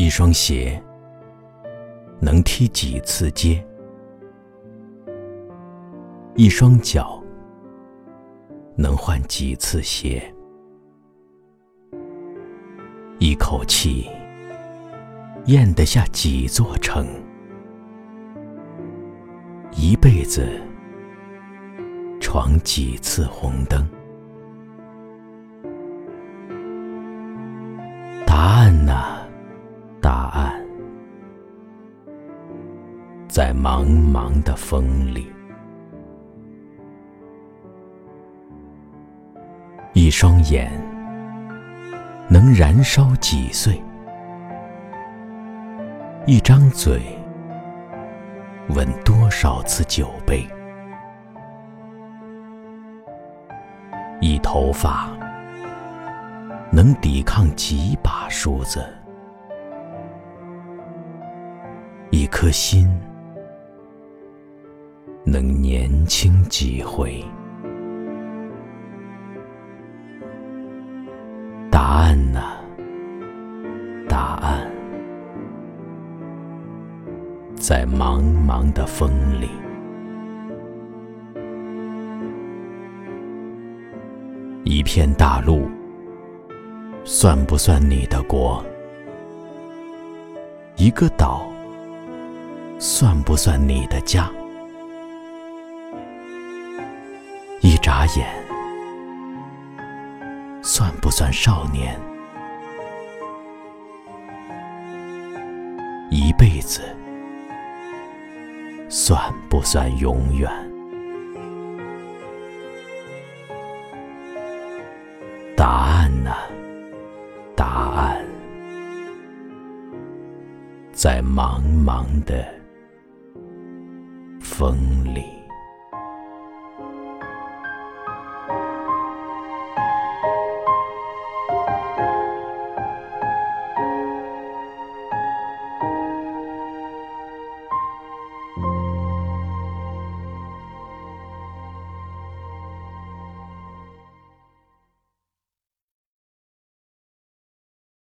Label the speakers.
Speaker 1: 一双鞋能踢几次街？一双脚能换几次鞋？一口气咽得下几座城？一辈子闯几次红灯？答案呢，在茫茫的风里。一双眼能燃烧几岁？一张嘴吻多少次酒杯？一头发能抵抗几把梳子？一颗心能年轻几回？答案呢，答案，在茫茫的风里。一片大陆，算不算你的国？一个岛，算不算你的家？眨眼，算不算少年？一辈子，算不算永远？答案呢，答案，在茫茫的风里。